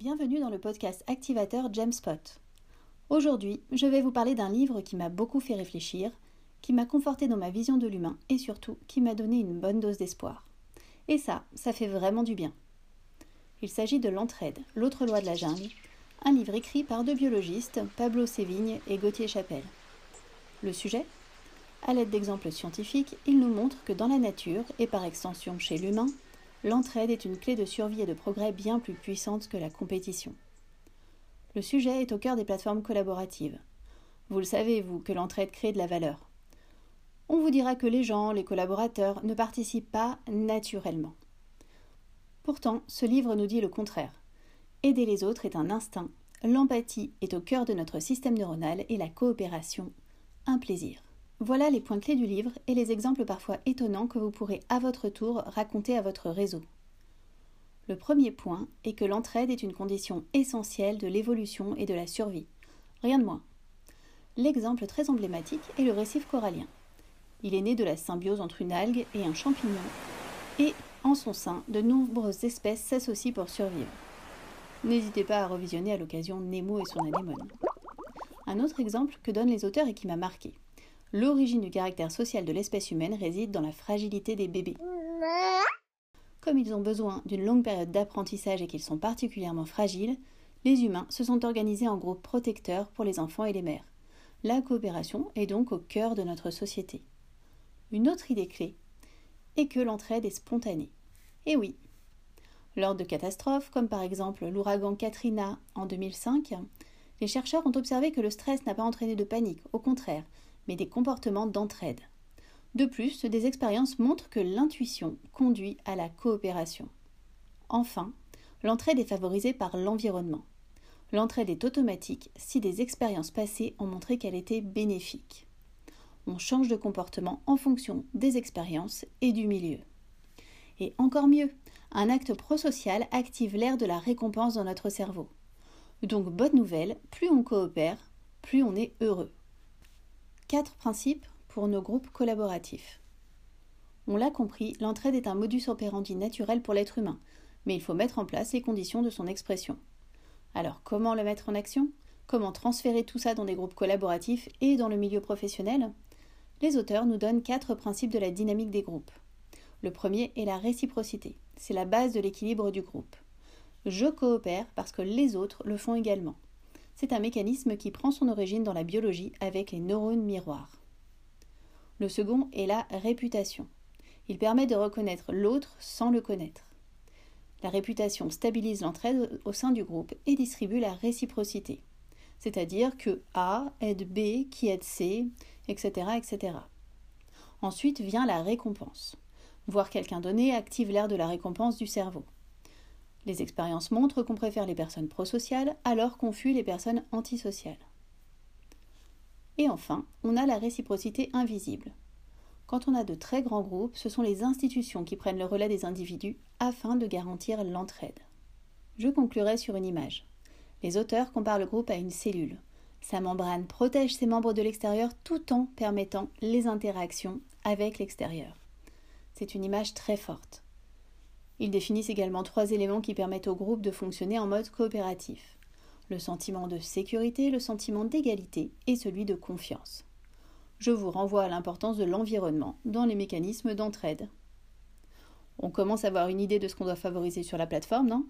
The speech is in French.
Bienvenue dans le podcast activateur Jamspot. Aujourd'hui, je vais vous parler d'un livre qui m'a beaucoup fait réfléchir, qui m'a conforté dans ma vision de l'humain et surtout qui m'a donné une bonne dose d'espoir. Et ça, ça fait vraiment du bien. Il s'agit de L'entraide, l'autre loi de la jungle, un livre écrit par deux biologistes, Pablo Sévigne et Gauthier Chapelle. Le sujet? À l'aide d'exemples scientifiques, il nous montre que dans la nature, et par extension chez l'humain, l'entraide est une clé de survie et de progrès bien plus puissante que la compétition. Le sujet est au cœur des plateformes collaboratives. Vous le savez, vous, que l'entraide crée de la valeur. On vous dira que les gens, les collaborateurs, ne participent pas naturellement. Pourtant, ce livre nous dit le contraire. Aider les autres est un instinct, l'empathie est au cœur de notre système neuronal et la coopération, un plaisir. Voilà les points clés du livre et les exemples parfois étonnants que vous pourrez à votre tour raconter à votre réseau. Le premier point est que l'entraide est une condition essentielle de l'évolution et de la survie. Rien de moins. L'exemple très emblématique est le récif corallien. Il est né de la symbiose entre une algue et un champignon, et en son sein, de nombreuses espèces s'associent pour survivre. N'hésitez pas à revisionner à l'occasion Nemo et son anémone. Un autre exemple que donnent les auteurs et qui m'a marqué. L'origine du caractère social de l'espèce humaine réside dans la fragilité des bébés. Comme ils ont besoin d'une longue période d'apprentissage et qu'ils sont particulièrement fragiles, les humains se sont organisés en groupes protecteurs pour les enfants et les mères. La coopération est donc au cœur de notre société. Une autre idée clé est que l'entraide est spontanée. Et oui. Lors de catastrophes, comme par exemple l'ouragan Katrina en 2005, les chercheurs ont observé que le stress n'a pas entraîné de panique, au contraire, mais des comportements d'entraide. De plus, des expériences montrent que l'intuition conduit à la coopération. Enfin, l'entraide est favorisée par l'environnement. L'entraide est automatique si des expériences passées ont montré qu'elle était bénéfique. On change de comportement en fonction des expériences et du milieu. Et encore mieux, un acte prosocial active l'air de la récompense dans notre cerveau. Donc bonne nouvelle, plus on coopère, plus on est heureux. Quatre principes pour nos groupes collaboratifs. On l'a compris, l'entraide est un modus operandi naturel pour l'être humain, mais il faut mettre en place les conditions de son expression. Alors comment le mettre en action? Comment transférer tout ça dans des groupes collaboratifs et dans le milieu professionnel? Les auteurs nous donnent quatre principes de la dynamique des groupes. Le premier est la réciprocité. C'est la base de l'équilibre du groupe. Je coopère parce que les autres le font également. C'est un mécanisme qui prend son origine dans la biologie avec les neurones miroirs. Le second est la réputation. Il permet de reconnaître l'autre sans le connaître. La réputation stabilise l'entraide au sein du groupe et distribue la réciprocité, c'est-à-dire que A aide B qui aide C, etc., etc. Ensuite vient la récompense. Voir quelqu'un donner active l'air de la récompense du cerveau. Les expériences montrent qu'on préfère les personnes prosociales alors qu'on fuit les personnes antisociales. Et enfin, on a la réciprocité invisible. Quand on a de très grands groupes, ce sont les institutions qui prennent le relais des individus afin de garantir l'entraide. Je conclurai sur une image. Les auteurs comparent le groupe à une cellule. Sa membrane protège ses membres de l'extérieur tout en permettant les interactions avec l'extérieur. C'est une image très forte. Ils définissent également trois éléments qui permettent au groupe de fonctionner en mode coopératif. Le sentiment de sécurité, le sentiment d'égalité et celui de confiance. Je vous renvoie à l'importance de l'environnement dans les mécanismes d'entraide. On commence à avoir une idée de ce qu'on doit favoriser sur la plateforme, non?